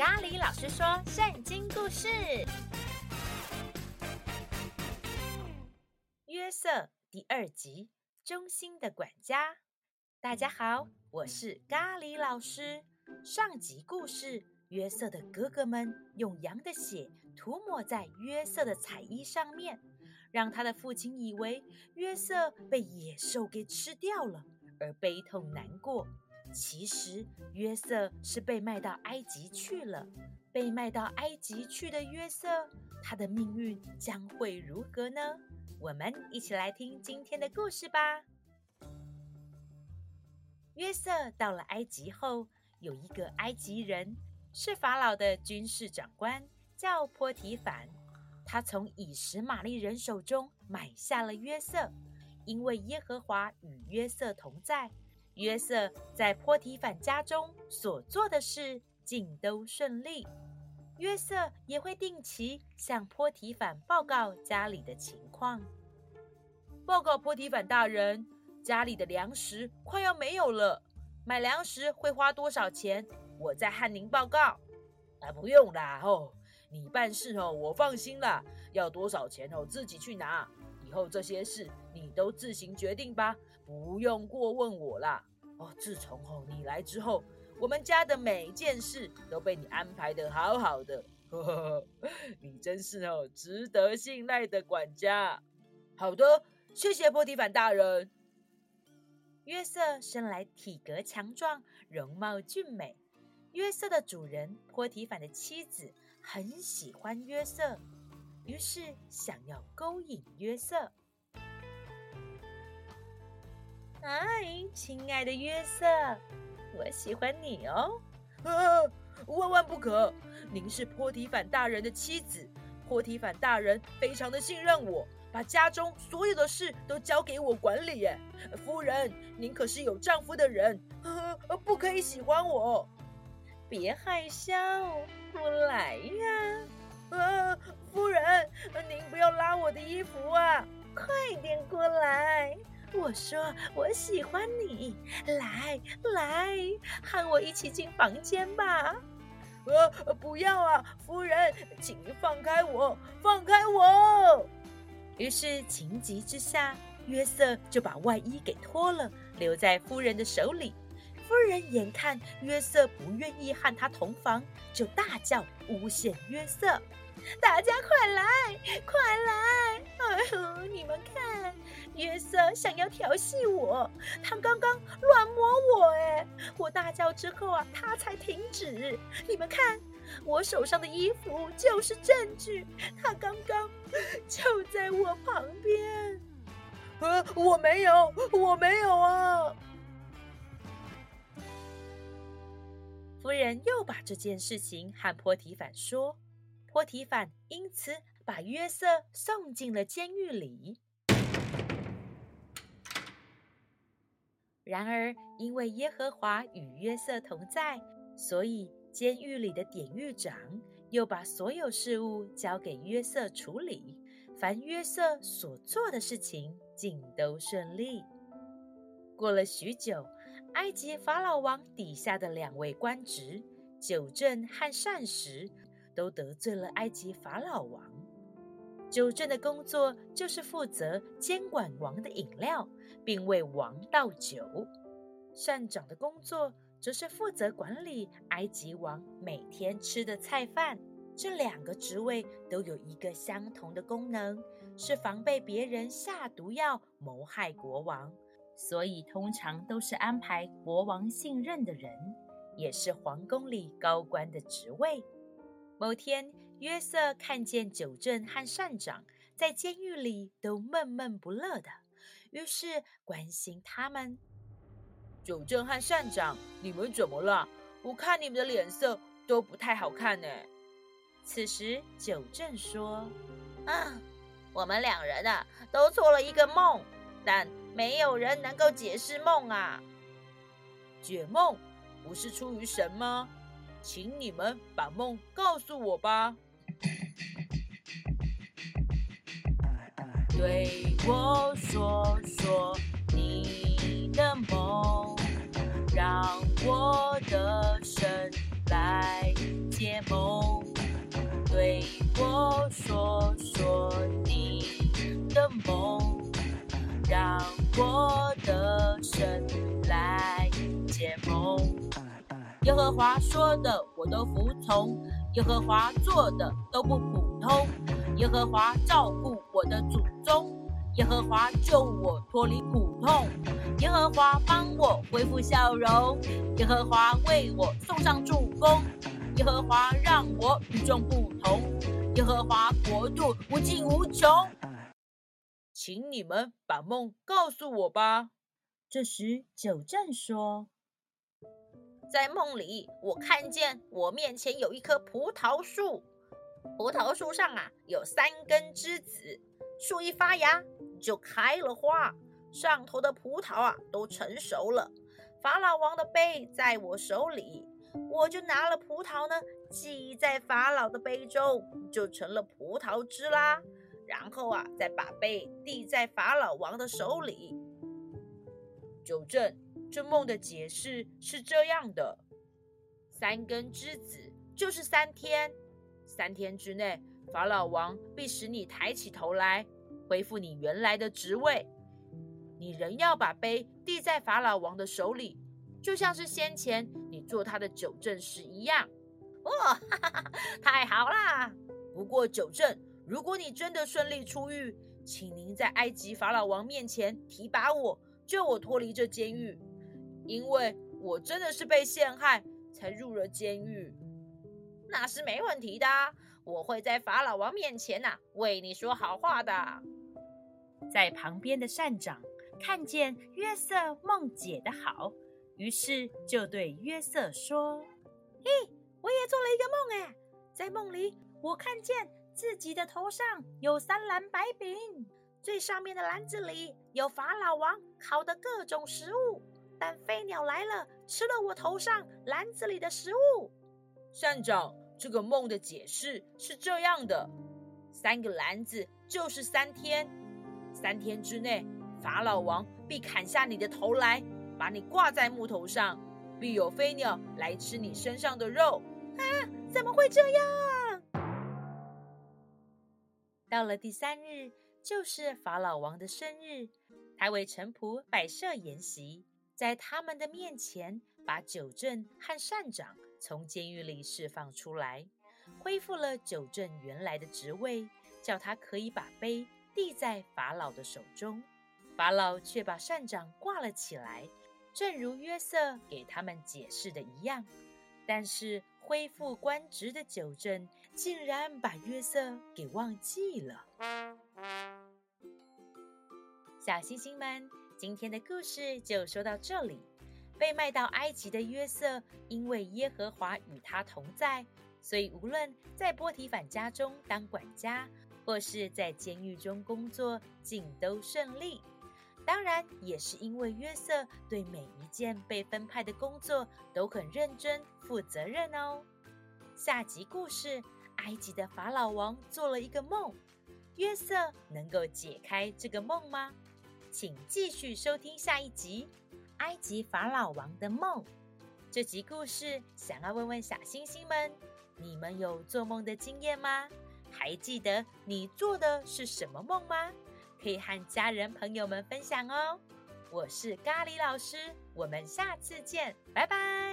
咖喱老师说圣经故事，约瑟第二集，忠心的管家。大家好，我是咖喱老师。上集故事，约瑟的哥哥们用羊的血涂抹在约瑟的彩衣上面，让他的父亲以为约瑟被野兽给吃掉了，而悲痛难过。其实约瑟是被卖到埃及去了。被卖到埃及去的约瑟，他的命运将会如何呢？我们一起来听今天的故事吧。约瑟到了埃及后，有一个埃及人是法老的军事长官，叫波提反。他从以实玛利人手中买下了约瑟，因为耶和华与约瑟同在。约瑟在波提反家中所做的事，尽都顺利。约瑟也会定期向波提反报告家里的情况。报告波提反大人，家里的粮食快要没有了，买粮食会花多少钱？我再和您报告。啊，不用啦，哦，你办事哦，我放心啦。要多少钱哦，自己去拿。以后这些事你都自行决定吧，不用过问我啦。哦，自从哦你来之后，我们家的每件事都被你安排得好好的，呵呵呵，你真是哦值得信赖的管家。好的，谢谢波提凡大人。约瑟生来体格强壮，容貌俊美。约瑟的主人波提凡的妻子很喜欢约瑟，于是想要勾引约瑟。哎，亲爱的约瑟，我喜欢你哦！啊，万万不可！您是波提反大人的妻子，波提反大人非常的信任我，把家中所有的事都交给我管理。耶，夫人，您可是有丈夫的人，啊，不可以喜欢我。别害羞，过来呀！啊，夫人，您不要拉我的衣服啊！快点过来。我说我喜欢你，来来，和我一起进房间吧。呃，不要啊，夫人，请您放开我，放开我。于是情急之下，约瑟就把外衣给脱了，留在夫人的手里。夫人眼看约瑟不愿意和他同房，就大叫诬陷约瑟。大家快来，快来！哎呦，你们看，约瑟想要调戏我，他刚刚乱摸我，哎，我大叫之后啊，他才停止。你们看，我手上的衣服就是证据，他刚刚就在我旁边。呃，我没有，我没有啊！夫人又把这件事情和波提反说。波提反因此把约瑟送进了监狱里。然而，因为耶和华与约瑟同在，所以监狱里的典狱长又把所有事务交给约瑟处理。凡约瑟所做的事情，尽都顺利。过了许久，埃及法老王底下的两位官职，酒正和膳食。都得罪了埃及法老王。久正的工作就是负责监管王的饮料，并为王倒酒；善长的工作则是负责管理埃及王每天吃的菜饭。这两个职位都有一个相同的功能，是防备别人下毒药谋害国王，所以通常都是安排国王信任的人，也是皇宫里高官的职位。某天，约瑟看见九正和善长在监狱里都闷闷不乐的，于是关心他们：“九正和善长，你们怎么了？我看你们的脸色都不太好看呢。”此时，九正说：“啊，我们两人啊，都做了一个梦，但没有人能够解释梦啊。解梦不是出于神吗？”请你们把梦告诉我吧。对我说说你的梦，让我的神来解梦。对我说说你的梦，让我的神来解梦。耶和华说的，我都服从。耶和华做的都不普通，耶和华照顾我的祖宗，耶和华救我脱离苦痛，耶和华帮我恢复笑容，耶和华为我送上助攻，耶和华让我与众不同，耶和华国度无尽无穷。请你们把梦告诉我吧。这时，九正说。在梦里，我看见我面前有一棵葡萄树，葡萄树上啊有三根枝子，树一发芽就开了花，上头的葡萄啊都成熟了。法老王的杯在我手里，我就拿了葡萄呢，挤在法老的杯中，就成了葡萄汁啦。然后啊，再把杯递在法老王的手里。九正。这梦的解释是这样的：三根之子就是三天，三天之内，法老王必使你抬起头来，恢复你原来的职位。你仍要把杯递在法老王的手里，就像是先前你做他的九正时一样。哦，太好啦！不过九正，如果你真的顺利出狱，请您在埃及法老王面前提拔我，救我脱离这监狱。因为我真的是被陷害才入了监狱，那是没问题的。我会在法老王面前呐、为你说好话的。在旁边的善长看见约瑟梦解得好，于是就对约瑟说：“嘿，我也做了一个梦哎，在梦里我看见自己的头上有三篮白饼，最上面的篮子里有法老王烤的各种食物。”但飞鸟来了，吃了我头上篮子里的食物。膳长，这个梦的解释是这样的：三个篮子就是三天，三天之内，法老王必砍下你的头来，把你挂在木头上，必有飞鸟来吃你身上的肉。啊，怎么会这样？到了第三日，就是法老王的生日，他为臣仆摆设筵席。在他们的面前，把九正和善长从监狱里释放出来，恢复了九正原来的职位，叫他可以把杯递在法老的手中。法老却把善长挂了起来，正如约瑟给他们解释的一样。但是恢复官职的九正竟然把约瑟给忘记了。小星星们。今天的故事就说到这里。被卖到埃及的约瑟，因为耶和华与他同在，所以无论在波提反家中当管家，或是在监狱中工作，尽都顺利。当然，也是因为约瑟对每一件被分派的工作都很认真、负责任哦。下集故事：埃及的法老王做了一个梦，约瑟能够解开这个梦吗？请继续收听下一集《埃及法老王的梦》。这集故事想要问问小星星们：你们有做梦的经验吗？还记得你做的是什么梦吗？可以和家人朋友们分享哦。我是咖喱老师，我们下次见，拜拜。